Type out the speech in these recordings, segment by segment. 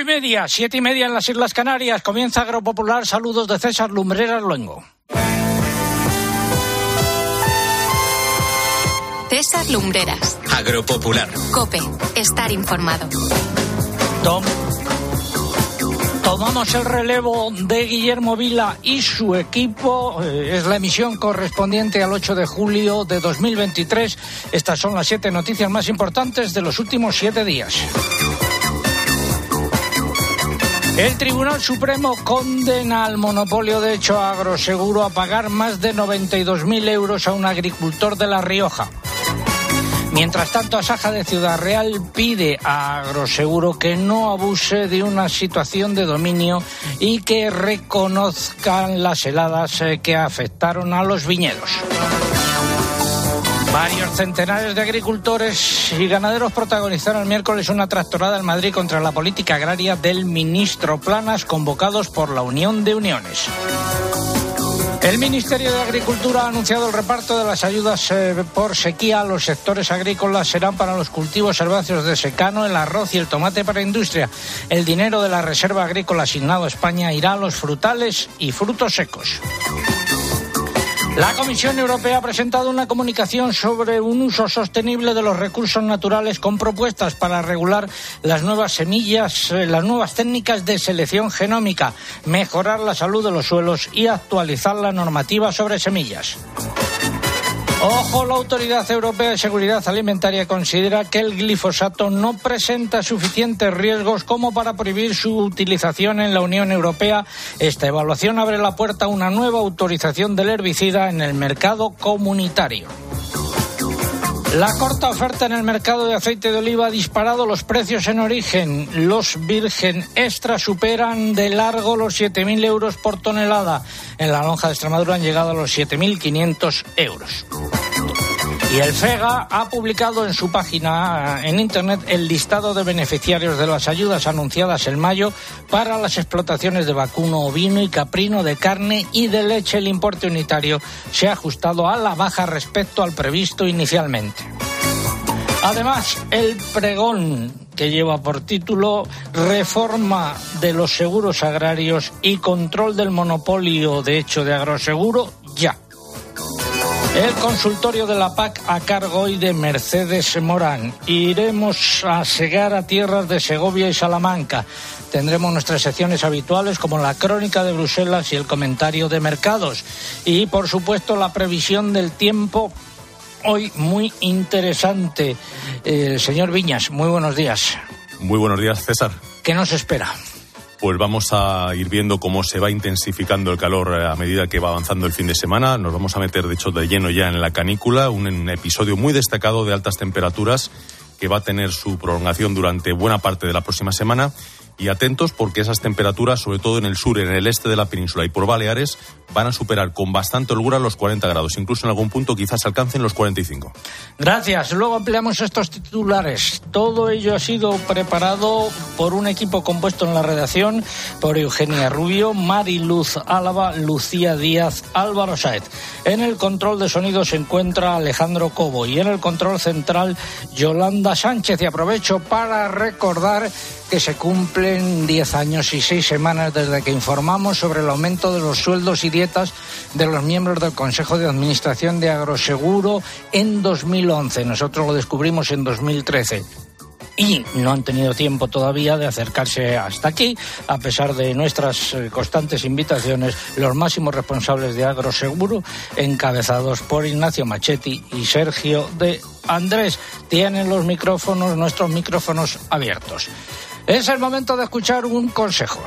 y media, siete y media en las Islas Canarias. Comienza Agropopular. Saludos de César Lumbreras Luengo. César Lumbreras. Agropopular. Cope. Estar informado. Tom. Tomamos el relevo de Guillermo Vila y su equipo. Eh, es la emisión correspondiente al 8 de julio de 2023. Estas son las siete noticias más importantes de los últimos siete días. El Tribunal Supremo condena al monopolio de hecho agroseguro a pagar más de 92.000 euros a un agricultor de La Rioja. Mientras tanto, Asaja de Ciudad Real pide a Agroseguro que no abuse de una situación de dominio y que reconozcan las heladas eh, que afectaron a los viñedos. Varios centenares de agricultores y ganaderos protagonizaron el miércoles una tractorada en Madrid contra la política agraria del ministro Planas, convocados por la Unión de Uniones. El Ministerio de Agricultura ha anunciado el reparto de las ayudas eh, por sequía a los sectores agrícolas. Serán para los cultivos herbáceos de secano, el arroz y el tomate para industria. El dinero de la Reserva Agrícola asignado a España irá a los frutales y frutos secos. La Comisión Europea ha presentado una comunicación sobre un uso sostenible de los recursos naturales con propuestas para regular las nuevas semillas, eh, las nuevas técnicas de selección genómica, mejorar la salud de los suelos y actualizar la normativa sobre semillas. Ojo, la Autoridad Europea de Seguridad Alimentaria considera que el glifosato no presenta suficientes riesgos como para prohibir su utilización en la Unión Europea. Esta evaluación abre la puerta a una nueva autorización del herbicida en el mercado comunitario. La corta oferta en el mercado de aceite de oliva ha disparado los precios en origen. Los virgen extra superan de largo los 7.000 euros por tonelada. En la lonja de Extremadura han llegado a los 7.500 euros. Y el FEGA ha publicado en su página en Internet el listado de beneficiarios de las ayudas anunciadas en mayo para las explotaciones de vacuno ovino y caprino de carne y de leche. El importe unitario se ha ajustado a la baja respecto al previsto inicialmente. Además, el pregón que lleva por título Reforma de los seguros agrarios y control del monopolio de hecho de agroseguro ya. El consultorio de la PAC a cargo hoy de Mercedes Morán. Iremos a segar a tierras de Segovia y Salamanca. Tendremos nuestras secciones habituales como la crónica de Bruselas y el comentario de mercados. Y por supuesto la previsión del tiempo hoy muy interesante. Eh, señor Viñas, muy buenos días. Muy buenos días, César. ¿Qué nos espera? Pues vamos a ir viendo cómo se va intensificando el calor eh, a medida que va avanzando el fin de semana. Nos vamos a meter, de hecho, de lleno ya en la canícula, un, episodio muy destacado de altas temperaturas que va a tener su prolongación durante buena parte de la próxima semana y atentos porque esas temperaturas, sobre todo en el sur, en el este de la península y por Baleares, van a superar con bastante holgura los 40 grados. Incluso en algún punto quizás alcancen los 45. Gracias. Luego ampliamos estos titulares. Todo ello ha sido preparado por un equipo compuesto en la redacción por Eugenia Rubio, Mariluz Álava, Lucía Díaz, Álvaro Saez. En el control de sonido se encuentra Alejandro Cobo y en el control central Yolanda Sánchez. Y aprovecho para recordar que se cumplen 10 años y 6 semanas desde que informamos sobre el aumento de los sueldos y dietas de los miembros del Consejo de Administración de Agroseguro en 2011. Nosotros lo descubrimos en 2013 y no han tenido tiempo todavía de acercarse hasta aquí, a pesar de nuestras eh, constantes invitaciones, los máximos responsables de Agroseguro, encabezados por Ignacio Machetti y Sergio de Andrés, tienen los micrófonos, nuestros micrófonos abiertos. Es el momento de escuchar un consejo.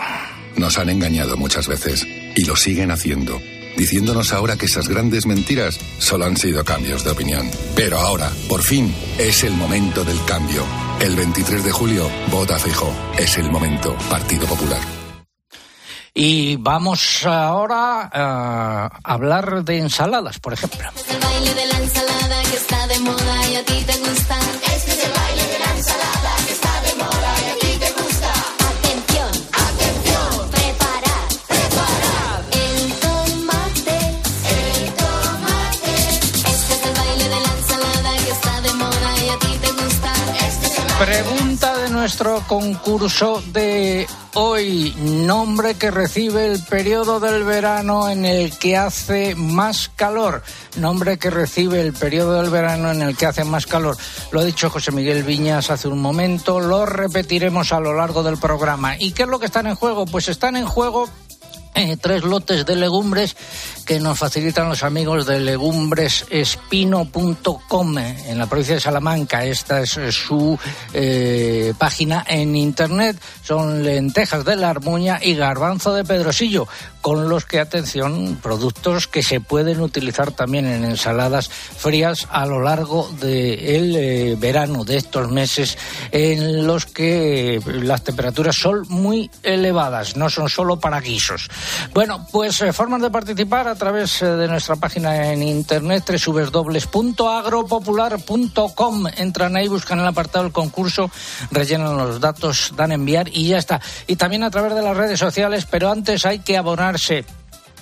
Nos han engañado muchas veces y lo siguen haciendo, diciéndonos ahora que esas grandes mentiras solo han sido cambios de opinión. Pero ahora, por fin, es el momento del cambio. El 23 de julio, vota fijo. Es el momento. Partido Popular. Y vamos ahora a hablar de ensaladas, por ejemplo. El baile de la ensalada que está de moda y a ti te gusta. Nuestro concurso de hoy. Nombre que recibe el periodo del verano en el que hace más calor. Nombre que recibe el periodo del verano en el que hace más calor. Lo ha dicho José Miguel Viñas hace un momento. Lo repetiremos a lo largo del programa. ¿Y qué es lo que están en juego? Pues están en juego eh, tres lotes de legumbres que nos facilitan los amigos de legumbresespino.com en la provincia de Salamanca. Esta es eh, su eh, página en internet. Son lentejas de la armuña y garbanzo de pedrosillo, con los que, atención, productos que se pueden utilizar también en ensaladas frías a lo largo del eh, verano, de estos meses en los que las temperaturas son muy elevadas, no son solo para guisos. Bueno, pues eh, formas de participar través eh, de nuestra página en internet www.agropopular.com. Entran ahí, buscan el apartado del concurso, rellenan los datos, dan enviar y ya está. Y también a través de las redes sociales, pero antes hay que abonarse,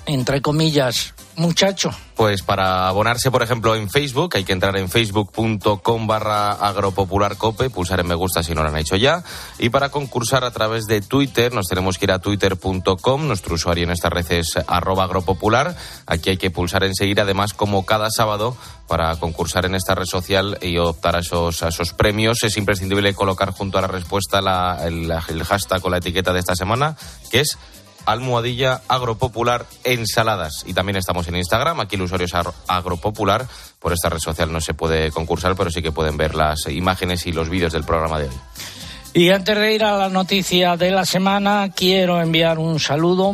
entre comillas, muchacho. Pues para abonarse, por ejemplo, en Facebook, hay que entrar en facebook.com barra agropopularcope, pulsar en me gusta si no lo han hecho ya. Y para concursar a través de Twitter, nos tenemos que ir a twitter.com, nuestro usuario en esta red es arroba agropopular. Aquí hay que pulsar enseguida, además, como cada sábado, para concursar en esta red social y optar a esos, a esos premios, es imprescindible colocar junto a la respuesta la, el, el hashtag con la etiqueta de esta semana, que es almohadilla agropopular ensaladas. Y también estamos en Instagram, aquí el usuario es ar- agropopular. Por esta red social no se puede concursar, pero sí que pueden ver las imágenes y los vídeos del programa de hoy. Y antes de ir a la noticia de la semana, quiero enviar un saludo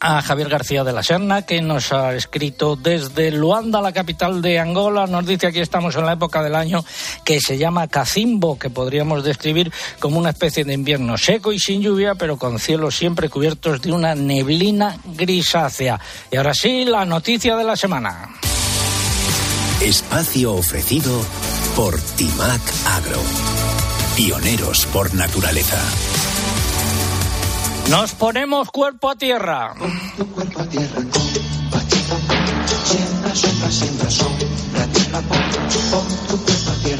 a Javier García de la Serna, que nos ha escrito desde Luanda, la capital de Angola. Nos dice aquí estamos en la época del año que se llama Cacimbo, que podríamos describir como una especie de invierno seco y sin lluvia, pero con cielos siempre cubiertos de una neblina grisácea. Y ahora sí, la noticia de la semana. Espacio ofrecido por Timac Agro. Pioneros por naturaleza. Nos ponemos cuerpo a tierra.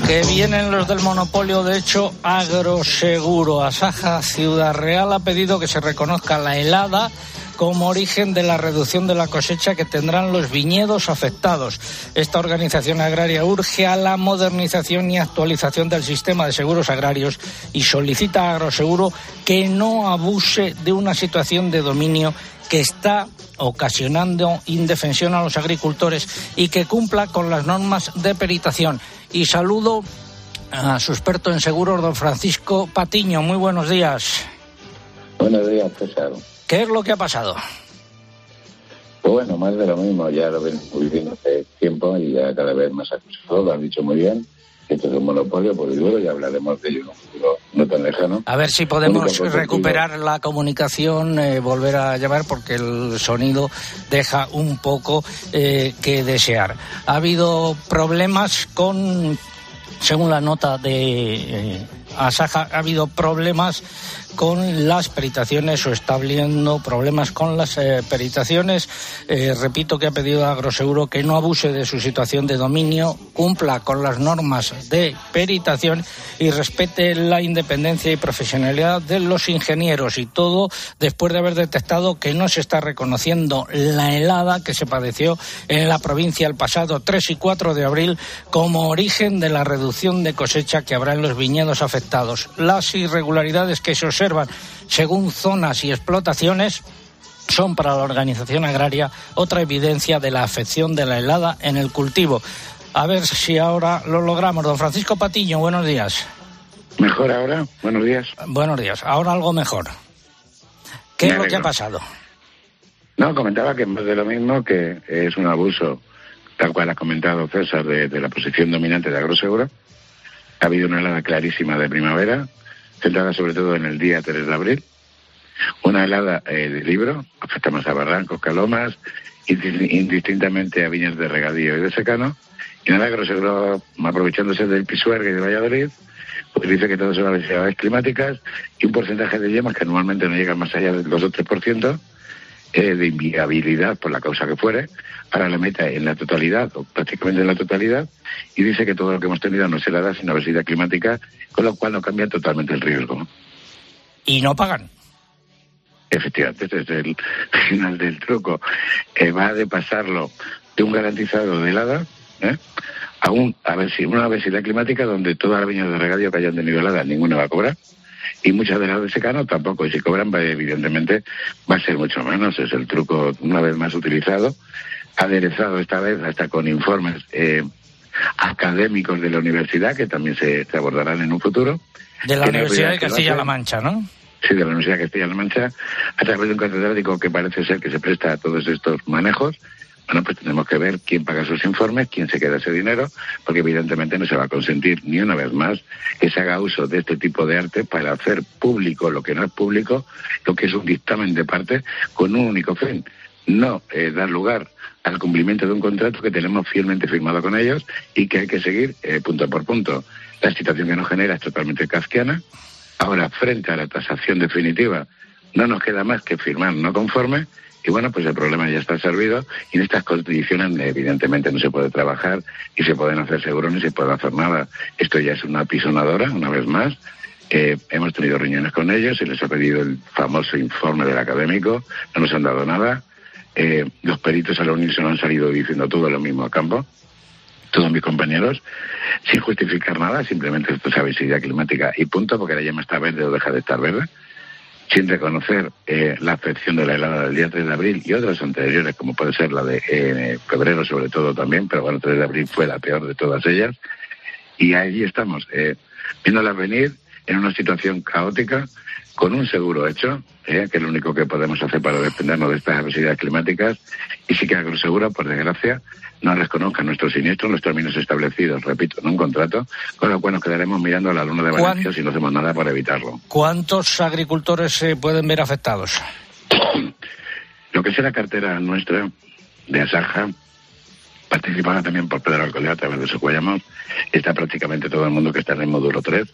Que vienen los del monopolio, de hecho, Agroseguro. Asaja Ciudad Real ha pedido que se reconozca la helada como origen de la reducción de la cosecha que tendrán los viñedos afectados. Esta organización agraria urge a la modernización y actualización del sistema de seguros agrarios y solicita a Agroseguro que no abuse de una situación de dominio que está ocasionando indefensión a los agricultores y que cumpla con las normas de peritación. Y saludo a su experto en seguros, don Francisco Patiño. Muy buenos días. Buenos días, César. ¿Qué es lo que ha pasado? Pues bueno, más de lo mismo, ya lo ven viviendo hace tiempo y ya cada vez más acusado, lo han dicho muy bien. Esto es un monopolio por duro y hablaremos de ello en un futuro no tan lejano. A ver si podemos recuperar la comunicación, eh, volver a llamar, porque el sonido deja un poco eh, que desear. Ha habido problemas con, según la nota de eh, Asaja, ha habido problemas con las peritaciones o está habiendo problemas con las eh, peritaciones. Eh, repito que ha pedido a Agroseguro que no abuse de su situación de dominio, cumpla con las normas de peritación y respete la independencia y profesionalidad de los ingenieros y todo después de haber detectado que no se está reconociendo la helada que se padeció en la provincia el pasado 3 y 4 de abril como origen de la reducción de cosecha que habrá en los viñedos afectados. Las irregularidades que se observan según zonas y explotaciones son para la organización agraria otra evidencia de la afección de la helada en el cultivo. A ver si ahora lo logramos. Don Francisco Patiño, buenos días. Mejor ahora, buenos días. Buenos días. Ahora algo mejor. ¿Qué Me es lo que ha pasado? No, comentaba que más de lo mismo, que es un abuso, tal cual ha comentado César, de, de la posición dominante de Agroseguro. Ha habido una helada clarísima de primavera, centrada sobre todo en el día 3 de abril. Una helada eh, de libro, afecta más a barrancos, calomas, indi- indistintamente a viñas de regadío y de secano. Y nada, Agroseguro, aprovechándose del Pisuerga y de Valladolid, pues dice que todo son adversidades climáticas y un porcentaje de yemas que normalmente no llegan más allá del 2 o 3%, eh, de inviabilidad por la causa que fuere, ahora le mete en la totalidad, o prácticamente en la totalidad, y dice que todo lo que hemos tenido no se le da sin obesidad climática, con lo cual no cambia totalmente el riesgo. Y no pagan. Efectivamente, ese es el final del truco. Eh, va de pasarlo de un garantizado de helada ¿eh? a, un, a ver si una obesidad climática donde todas las viñas de regadío que hayan tenido helada, ninguna va a cobrar. Y muchas de las de secano tampoco. Y si cobran, va, evidentemente, va a ser mucho menos. Es el truco una vez más utilizado, aderezado esta vez hasta con informes eh, académicos de la universidad que también se, se abordarán en un futuro. De la Universidad de Castilla-La Mancha, ¿no? Sí, de la Universidad de Castilla-La Mancha, a través de un catedrático que parece ser que se presta a todos estos manejos. Bueno, pues tenemos que ver quién paga sus informes, quién se queda ese dinero, porque evidentemente no se va a consentir ni una vez más que se haga uso de este tipo de arte para hacer público lo que no es público, lo que es un dictamen de parte, con un único fin, no eh, dar lugar al cumplimiento de un contrato que tenemos fielmente firmado con ellos y que hay que seguir eh, punto por punto. La situación que nos genera es totalmente kafkiana. Ahora, frente a la tasación definitiva, no nos queda más que firmar no conforme. Y bueno, pues el problema ya está servido y en estas condiciones evidentemente no se puede trabajar y se pueden hacer seguros ni se puede hacer nada. Esto ya es una pisonadora, una vez más. Eh, hemos tenido reuniones con ellos y les ha pedido el famoso informe del académico, no nos han dado nada. Eh, los peritos al unirse no han salido diciendo todo lo mismo a campo todos mis compañeros, sin justificar nada, simplemente esto es obesidad climática y punto, porque la llama está verde o deja de estar verde, sin reconocer eh, la afección de la helada del día 3 de abril y otras anteriores, como puede ser la de eh, febrero sobre todo también, pero bueno, 3 de abril fue la peor de todas ellas, y ahí estamos, eh, viéndolas venir en una situación caótica, con un seguro hecho, eh, que es lo único que podemos hacer para defendernos de estas obesidades climáticas, y sí que Agroseguro, por desgracia, no reconozca nuestros siniestros, los términos establecidos, repito, en un contrato, con lo cual nos quedaremos mirando a la luna de ¿Cuán- Valencia si no hacemos nada por evitarlo. ¿Cuántos agricultores se pueden ver afectados? Lo que es la cartera nuestra de Asaja, participada también por Pedro Alcolea a través de su Cuellamos, está prácticamente todo el mundo que está en el módulo 3.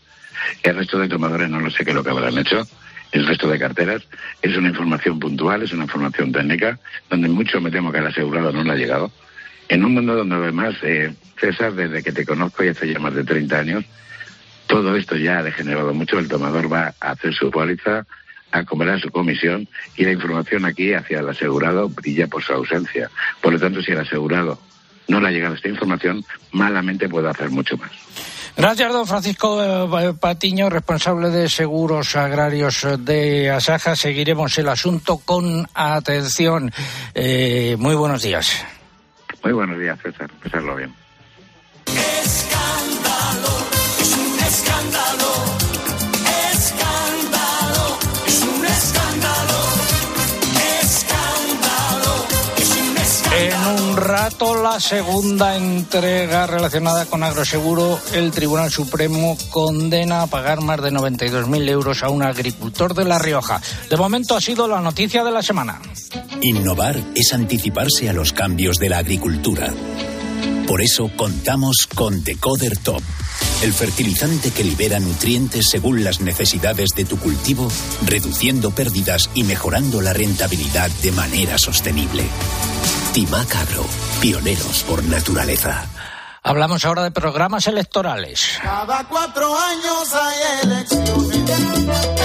El resto de tomadores no lo sé qué es lo que habrán hecho. El resto de carteras es una información puntual, es una información técnica, donde mucho me temo que al asegurado no le ha llegado. En un mundo donde además, eh, César, desde que te conozco y hace ya más de 30 años, todo esto ya ha degenerado mucho. El tomador va a hacer su póliza, a cobrar su comisión y la información aquí hacia el asegurado brilla por su ausencia. Por lo tanto, si el asegurado no le ha llegado esta información, malamente puede hacer mucho más. Gracias, don Francisco eh, Patiño, responsable de seguros agrarios de Asaja. Seguiremos el asunto con atención. Eh, muy buenos días. Muy buenos días, César. Empezarlo bien. Rato, la segunda entrega relacionada con Agroseguro. El Tribunal Supremo condena a pagar más de 92.000 euros a un agricultor de La Rioja. De momento ha sido la noticia de la semana. Innovar es anticiparse a los cambios de la agricultura. Por eso contamos con Decoder Top, el fertilizante que libera nutrientes según las necesidades de tu cultivo, reduciendo pérdidas y mejorando la rentabilidad de manera sostenible. Timac Agro, pioneros por naturaleza. Hablamos ahora de programas electorales. Cada cuatro años hay elecciones.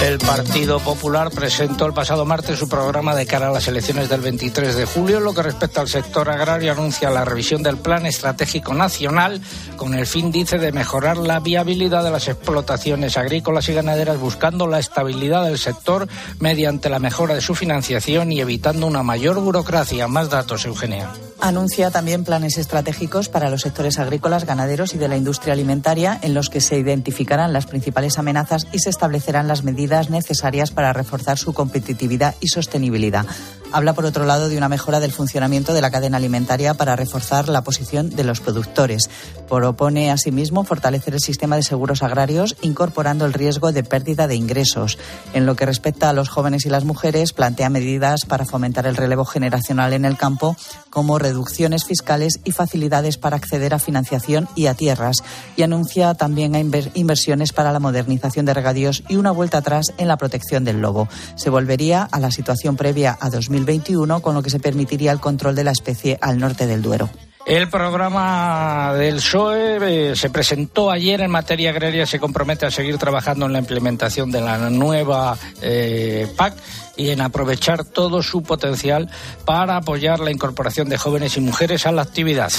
El Partido Popular presentó el pasado martes su programa de cara a las elecciones del 23 de julio. En lo que respecta al sector agrario, anuncia la revisión del Plan Estratégico Nacional con el fin, dice, de mejorar la viabilidad de las explotaciones agrícolas y ganaderas, buscando la estabilidad del sector mediante la mejora de su financiación y evitando una mayor burocracia. Más datos, Eugenia. Anuncia también planes estratégicos para los sectores agrícolas, ganaderos y de la industria alimentaria, en los que se identificarán las principales amenazas y se establecerán las medidas necesarias para reforzar su competitividad y sostenibilidad. Habla, por otro lado, de una mejora del funcionamiento de la cadena alimentaria para reforzar la posición de los productores. Propone, asimismo, fortalecer el sistema de seguros agrarios, incorporando el riesgo de pérdida de ingresos. En lo que respecta a los jóvenes y las mujeres, plantea medidas para fomentar el relevo generacional en el campo, como reducciones fiscales y facilidades para acceder a financiación y a tierras. Y anuncia también inversiones para la modernización de regadíos y una vuelta atrás en la protección del lobo. Se volvería a la situación previa a 2020 2021, con lo que se permitiría el control de la especie al norte del Duero. El programa del PSOE eh, se presentó ayer en materia agraria, se compromete a seguir trabajando en la implementación de la nueva eh, PAC y en aprovechar todo su potencial para apoyar la incorporación de jóvenes y mujeres a la actividad.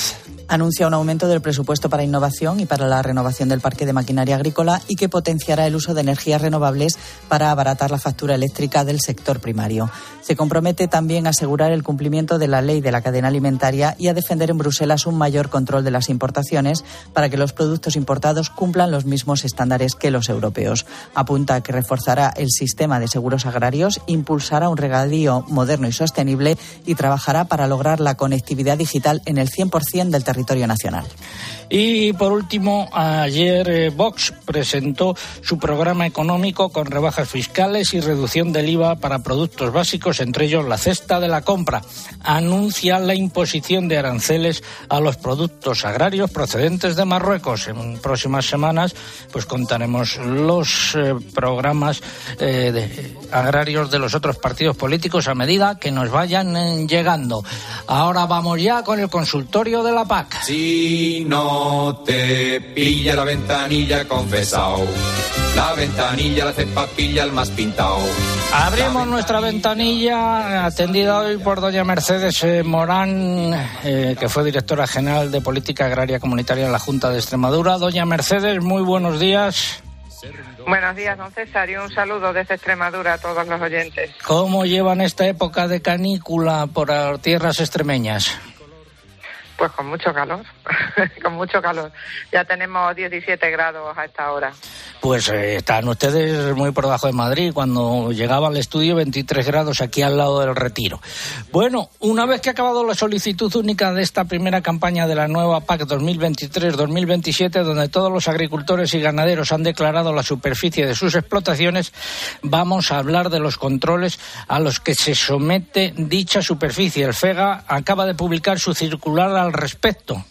Anuncia un aumento del presupuesto para innovación y para la renovación del parque de maquinaria agrícola y que potenciará el uso de energías renovables para abaratar la factura eléctrica del sector primario. Se compromete también a asegurar el cumplimiento de la ley de la cadena alimentaria y a defender en Bruselas un mayor control de las importaciones para que los productos importados cumplan los mismos estándares que los europeos. Apunta que reforzará el sistema de seguros agrarios, impulsará un regadío moderno y sostenible y trabajará para lograr la conectividad digital en el 100% del territorio nacional. Y por último, ayer eh, Vox presentó su programa económico con rebajas fiscales y reducción del IVA para productos básicos, entre ellos la cesta de la compra. Anuncia la imposición de aranceles a los productos agrarios procedentes de Marruecos. En próximas semanas, pues contaremos los eh, programas eh, de- agrarios de los otros partidos políticos a medida que nos vayan eh, llegando. Ahora vamos ya con el consultorio de la PAC. Si no te pilla la ventanilla, confesao. La ventanilla la cepa pilla el más pintao. Abrimos nuestra ventanilla atendida hoy por doña Mercedes eh, Morán, eh, que fue directora general de Política Agraria Comunitaria en la Junta de Extremadura. Doña Mercedes, muy buenos días. Buenos días, don César, y un saludo desde Extremadura a todos los oyentes. ¿Cómo llevan esta época de canícula por tierras extremeñas? Pues con mucho calor, con mucho calor. Ya tenemos 17 grados a esta hora. Pues eh, están ustedes muy por debajo de Madrid. Cuando llegaba al estudio, 23 grados aquí al lado del retiro. Bueno, una vez que ha acabado la solicitud única de esta primera campaña de la nueva PAC 2023-2027, donde todos los agricultores y ganaderos han declarado la superficie de sus explotaciones, vamos a hablar de los controles a los que se somete dicha superficie. El FEGA acaba de publicar su circular al respecto.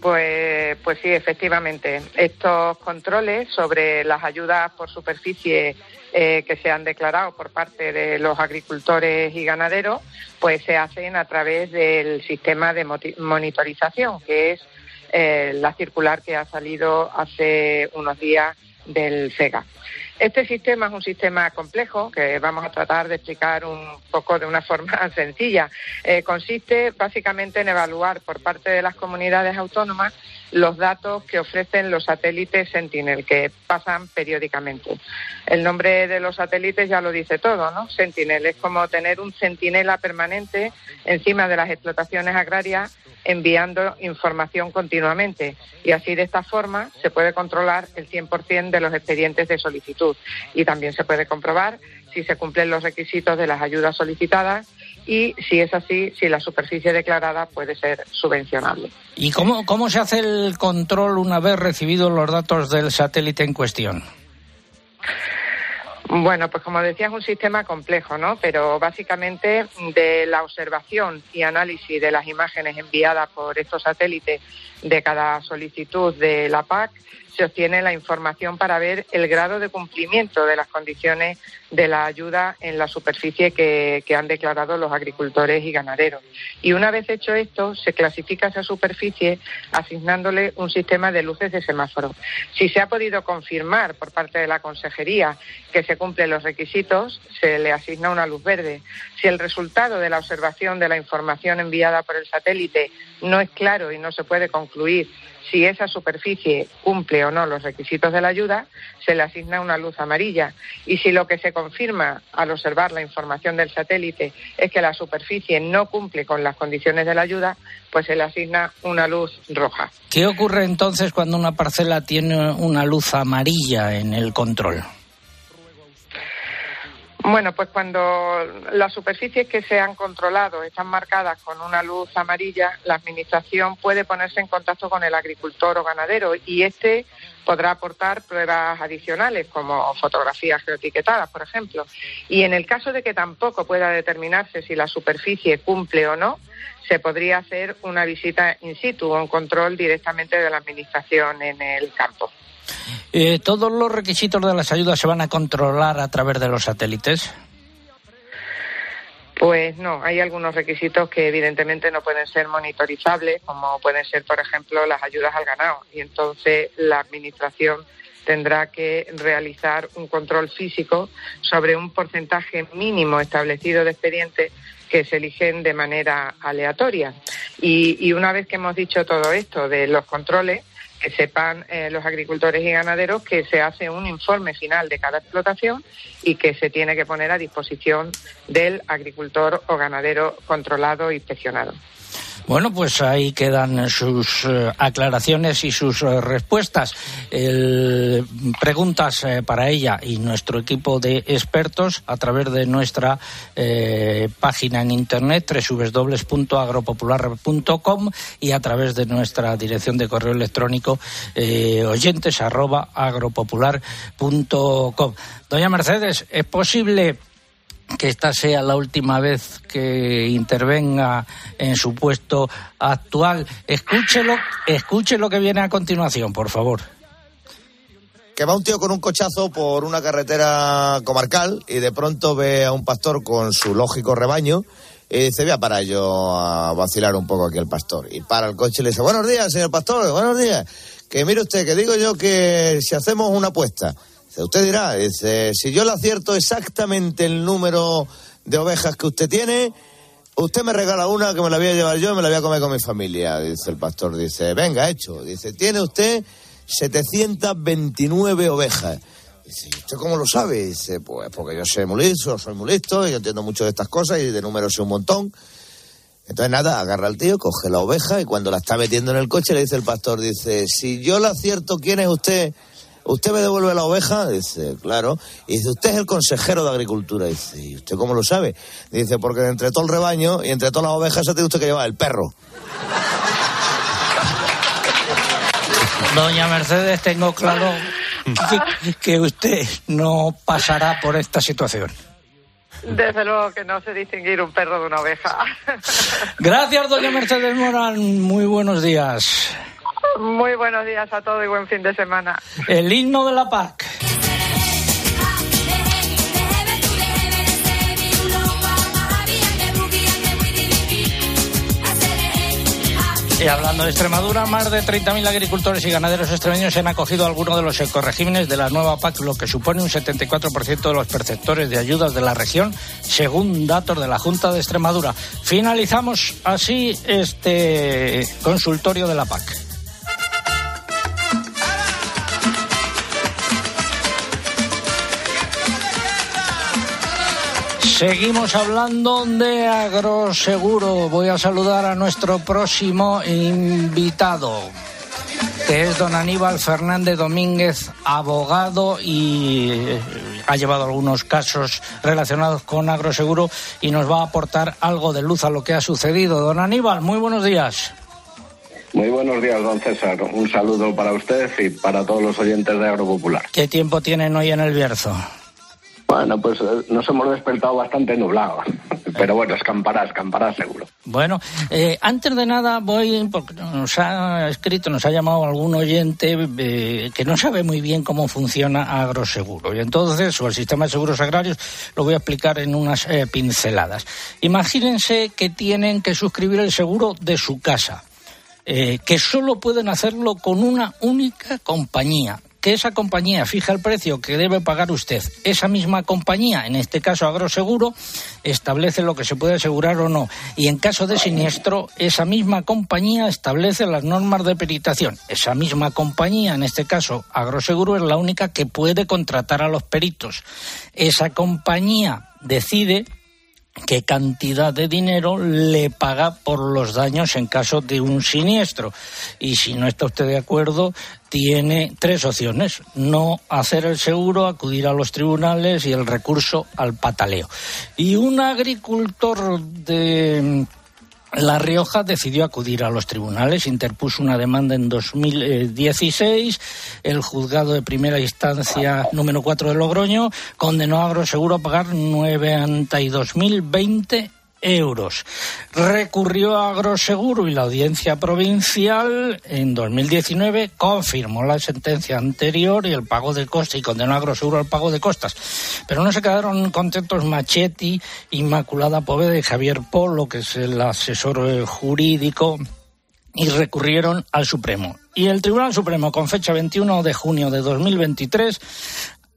Pues, pues sí, efectivamente. Estos controles sobre las ayudas por superficie eh, que se han declarado por parte de los agricultores y ganaderos, pues se hacen a través del sistema de monitorización, que es eh, la circular que ha salido hace unos días del FEGA. Este sistema es un sistema complejo que vamos a tratar de explicar un poco de una forma sencilla. Eh, consiste básicamente en evaluar por parte de las comunidades autónomas los datos que ofrecen los satélites Sentinel, que pasan periódicamente. El nombre de los satélites ya lo dice todo, ¿no? Sentinel es como tener un centinela permanente encima de las explotaciones agrarias enviando información continuamente y así de esta forma se puede controlar el 100% de los expedientes de solicitud y también se puede comprobar si se cumplen los requisitos de las ayudas solicitadas y si es así, si la superficie declarada puede ser subvencionable. ¿Y cómo, cómo se hace el control una vez recibidos los datos del satélite en cuestión? Bueno, pues como decía, es un sistema complejo, ¿no? Pero básicamente de la observación y análisis de las imágenes enviadas por estos satélites de cada solicitud de la PAC se obtiene la información para ver el grado de cumplimiento de las condiciones de la ayuda en la superficie que, que han declarado los agricultores y ganaderos. Y una vez hecho esto, se clasifica esa superficie asignándole un sistema de luces de semáforo. Si se ha podido confirmar por parte de la Consejería que se cumplen los requisitos, se le asigna una luz verde. Si el resultado de la observación de la información enviada por el satélite no es claro y no se puede concluir si esa superficie cumple o no los requisitos de la ayuda, se le asigna una luz amarilla. Y si lo que se confirma al observar la información del satélite es que la superficie no cumple con las condiciones de la ayuda, pues se le asigna una luz roja. ¿Qué ocurre entonces cuando una parcela tiene una luz amarilla en el control? Bueno, pues cuando las superficies que se han controlado están marcadas con una luz amarilla, la Administración puede ponerse en contacto con el agricultor o ganadero y este podrá aportar pruebas adicionales como fotografías geoetiquetadas, por ejemplo. Y en el caso de que tampoco pueda determinarse si la superficie cumple o no, se podría hacer una visita in situ o un control directamente de la Administración en el campo. Eh, ¿Todos los requisitos de las ayudas se van a controlar a través de los satélites? Pues no, hay algunos requisitos que evidentemente no pueden ser monitorizables, como pueden ser, por ejemplo, las ayudas al ganado. Y entonces la Administración tendrá que realizar un control físico sobre un porcentaje mínimo establecido de expedientes que se eligen de manera aleatoria. Y, y una vez que hemos dicho todo esto de los controles, que sepan eh, los agricultores y ganaderos que se hace un informe final de cada explotación y que se tiene que poner a disposición del agricultor o ganadero controlado e inspeccionado. Bueno, pues ahí quedan sus eh, aclaraciones y sus eh, respuestas. Preguntas eh, para ella y nuestro equipo de expertos a través de nuestra página en internet www.agropopular.com y a través de nuestra dirección de correo electrónico eh, oyentes arroba. Doña Mercedes, ¿es posible que esta sea la última vez que intervenga en su puesto actual. Escúchelo, escuche lo que viene a continuación, por favor. que va un tío con un cochazo por una carretera comarcal y de pronto ve a un pastor con su lógico rebaño y dice, voy a parar yo a vacilar un poco aquí el pastor. Y para el coche y le dice, buenos días, señor pastor, buenos días. Que mire usted, que digo yo que si hacemos una apuesta, usted dirá, dice, si yo le acierto exactamente el número de ovejas que usted tiene, usted me regala una que me la voy a llevar yo y me la voy a comer con mi familia, dice el pastor. Dice, venga, hecho. Dice, tiene usted 729 ovejas. Dice, ¿y usted cómo lo sabe? Dice, pues porque yo soy muy listo, soy muy y yo entiendo mucho de estas cosas y de números sé un montón. Entonces nada, agarra al tío, coge la oveja y cuando la está metiendo en el coche le dice el pastor, dice, si yo la acierto, ¿quién es usted? ¿Usted me devuelve la oveja? Dice, claro. Y dice, usted es el consejero de Agricultura. Dice, ¿y usted cómo lo sabe? Dice, porque entre todo el rebaño y entre todas las ovejas se tiene usted que llevar el perro. Doña Mercedes, tengo claro que, que usted no pasará por esta situación. Desde luego que no sé distinguir un perro de una oveja. Gracias, doña Mercedes Morán. Muy buenos días. Muy buenos días a todos y buen fin de semana. El himno de la PAC. Y hablando de Extremadura, más de 30.000 agricultores y ganaderos extremeños se han acogido a alguno de los ecoregímenes de la nueva PAC, lo que supone un 74% de los perceptores de ayudas de la región, según datos de la Junta de Extremadura. Finalizamos así este consultorio de la PAC. Seguimos hablando de agroseguro. Voy a saludar a nuestro próximo invitado, que es don Aníbal Fernández Domínguez, abogado y eh, ha llevado algunos casos relacionados con agroseguro y nos va a aportar algo de luz a lo que ha sucedido. Don Aníbal, muy buenos días. Muy buenos días, don César. Un saludo para usted y para todos los oyentes de Agropopular. ¿Qué tiempo tienen hoy en el Bierzo? Bueno, pues eh, nos hemos despertado bastante nublados. Pero bueno, escampará, escampará seguro. Bueno, eh, antes de nada voy, porque nos ha escrito, nos ha llamado algún oyente eh, que no sabe muy bien cómo funciona Agroseguro. Y entonces, o el sistema de seguros agrarios, lo voy a explicar en unas eh, pinceladas. Imagínense que tienen que suscribir el seguro de su casa, eh, que solo pueden hacerlo con una única compañía que esa compañía fija el precio que debe pagar usted. Esa misma compañía, en este caso Agroseguro, establece lo que se puede asegurar o no. Y en caso de siniestro, esa misma compañía establece las normas de peritación. Esa misma compañía, en este caso Agroseguro, es la única que puede contratar a los peritos. Esa compañía decide qué cantidad de dinero le paga por los daños en caso de un siniestro. Y si no está usted de acuerdo, tiene tres opciones. No hacer el seguro, acudir a los tribunales y el recurso al pataleo. Y un agricultor de la Rioja decidió acudir a los tribunales, interpuso una demanda en 2016. El juzgado de primera instancia número 4 de Logroño condenó a Agroseguro a pagar 92.020 euros. Recurrió a Agroseguro y la audiencia provincial en 2019 confirmó la sentencia anterior y el pago de costas y condenó a Agroseguro al pago de costas. Pero no se quedaron contentos Machetti, Inmaculada Poveda y Javier Polo, que es el asesor eh, jurídico y recurrieron al Supremo. Y el Tribunal Supremo, con fecha 21 de junio de 2023,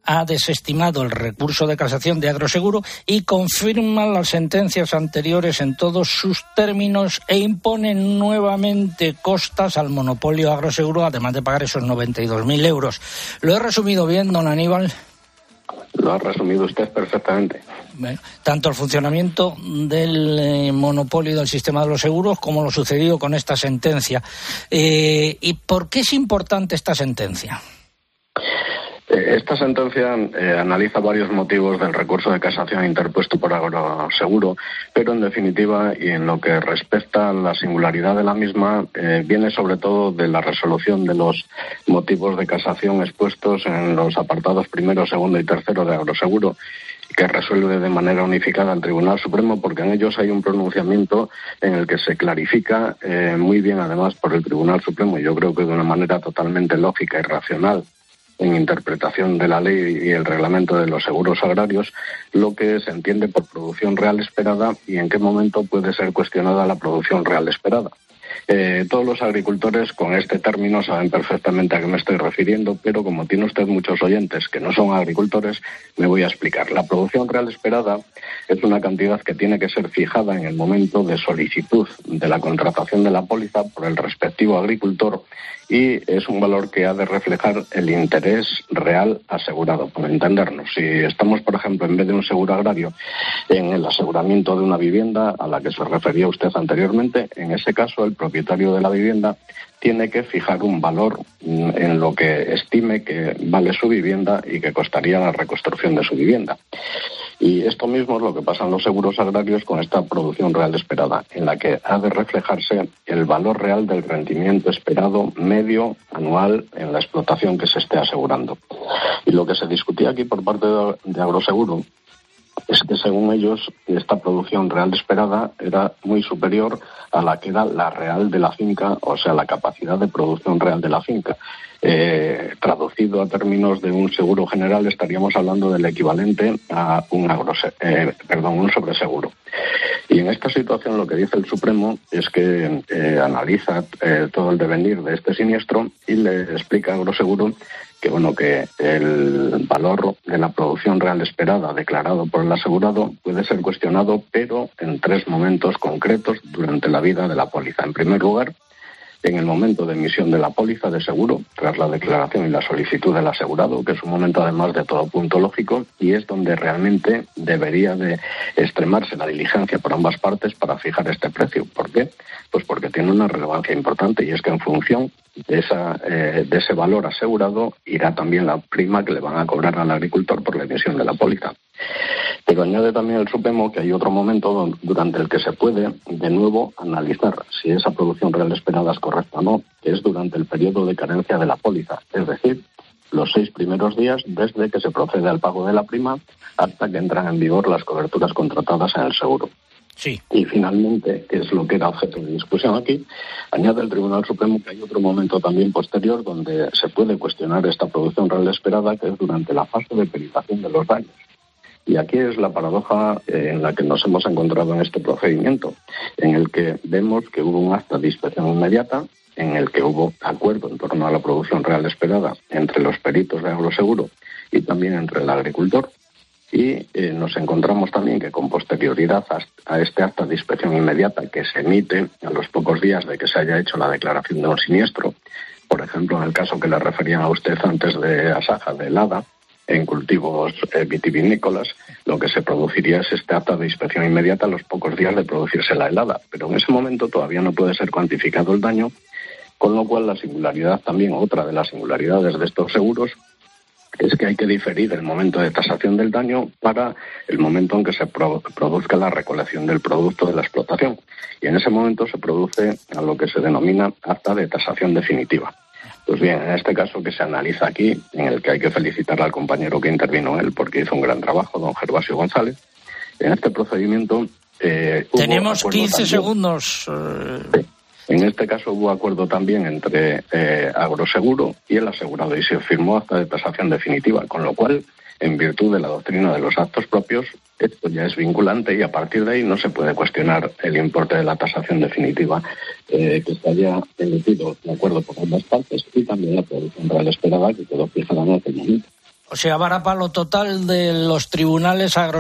ha desestimado el recurso de casación de Agroseguro y confirma las sentencias anteriores en todos sus términos e impone nuevamente costas al monopolio Agroseguro, además de pagar esos 92.000 euros. ¿Lo he resumido bien, don Aníbal? Lo ha resumido usted perfectamente. Bueno, tanto el funcionamiento del eh, monopolio del sistema de los seguros como lo sucedido con esta sentencia. Eh, ¿Y por qué es importante esta sentencia? Eh, Esta sentencia eh, analiza varios motivos del recurso de casación interpuesto por Agroseguro, pero en definitiva y en lo que respecta a la singularidad de la misma, eh, viene sobre todo de la resolución de los motivos de casación expuestos en los apartados primero, segundo y tercero de Agroseguro que resuelve de manera unificada el Tribunal Supremo, porque en ellos hay un pronunciamiento en el que se clarifica muy bien, además, por el Tribunal Supremo, y yo creo que de una manera totalmente lógica y racional, en interpretación de la ley y el reglamento de los seguros agrarios, lo que se entiende por producción real esperada y en qué momento puede ser cuestionada la producción real esperada. Eh, todos los agricultores con este término saben perfectamente a qué me estoy refiriendo, pero como tiene usted muchos oyentes que no son agricultores, me voy a explicar. La producción real esperada es una cantidad que tiene que ser fijada en el momento de solicitud de la contratación de la póliza por el respectivo agricultor y es un valor que ha de reflejar el interés real asegurado, por entendernos. Si estamos, por ejemplo, en vez de un seguro agrario, en el aseguramiento de una vivienda a la que se refería usted anteriormente, en ese caso el propietario de la vivienda tiene que fijar un valor mm, en lo que estime que vale su vivienda y que costaría la reconstrucción de su vivienda. Y esto mismo es lo que pasa en los seguros agrarios con esta producción real esperada, en la que ha de reflejarse el valor real del rendimiento esperado medio anual en la explotación que se esté asegurando. Y lo que se discutía aquí por parte de, Agroseguro es que según ellos esta producción real esperada era muy superior a la que era la real de la finca, o sea, la capacidad de producción real de la finca. Eh, traducido a términos de un seguro general, estaríamos hablando del equivalente a un, agrose- eh, perdón, un sobreseguro. Y en esta situación lo que dice el Supremo es que eh, analiza eh, todo el devenir de este siniestro y le explica a Agroseguro que bueno que el valor de la producción real esperada declarado por el asegurado puede ser cuestionado, pero en tres momentos concretos durante la vida de la póliza. En primer lugar, en el momento de emisión de la póliza de seguro, tras la declaración y la solicitud del asegurado, que es un momento además de todo punto lógico y es donde realmente debería de extremarse la diligencia por ambas partes para fijar este precio. ¿Por qué? Pues porque tiene una relevancia importante y es que en función de, esa, eh, de ese valor asegurado irá también la prima que le van a cobrar al agricultor por la emisión de la póliza. Pero añade también el Supremo que hay otro momento durante el que se puede, de nuevo, analizar si esa producción real esperada es correcta o no, que es durante el periodo de carencia de la póliza, es decir, los seis primeros días desde que se procede al pago de la prima hasta que entran en vigor las coberturas contratadas en el seguro. Sí. Y finalmente, que es lo que era objeto de discusión aquí, añade el Tribunal Supremo que hay otro momento también posterior donde se puede cuestionar esta producción real esperada, que es durante la fase de peritación de los daños. Y aquí es la paradoja eh, en la que nos hemos encontrado en este procedimiento, en el que vemos que hubo un acta de inspección inmediata, en el que hubo acuerdo en torno a la producción real esperada entre los peritos de agroseguro y también entre el agricultor. Y eh, nos encontramos también que con posterioridad a, este acta de inspección inmediata que se emite a los pocos días de que se haya hecho la declaración de un siniestro, por ejemplo, en el caso que le referían a usted antes de Asaja de helada, en cultivos eh, vitivinícolas, lo que se produciría es este acta de inspección inmediata a los pocos días de producirse la helada. Pero en ese momento todavía no puede ser cuantificado el daño, con lo cual la singularidad también, otra de las singularidades de estos seguros, es que hay que diferir el momento de tasación del daño para el momento en que se pro- produzca la recolección del producto de la explotación. Y en ese momento se produce a lo que se denomina acta de tasación definitiva. Pues bien, en este caso que se analiza aquí, en el que hay que felicitar al compañero que intervino en él porque hizo un gran trabajo, don Gervasio González, en este procedimiento eh, hubo Tenemos acuerdo 15 también. segundos. En este caso hubo acuerdo también entre eh, Agroseguro y el asegurado y se firmó acta de tasación definitiva, con lo cual, en virtud de la doctrina de los actos propios, esto ya es vinculante y a partir de ahí no se puede cuestionar el importe de la tasación definitiva eh, que se haya emitido de acuerdo por ambas partes y también la producción real esperada que quedó fijada en aquel momento. O sea, varapalo total de los tribunales agros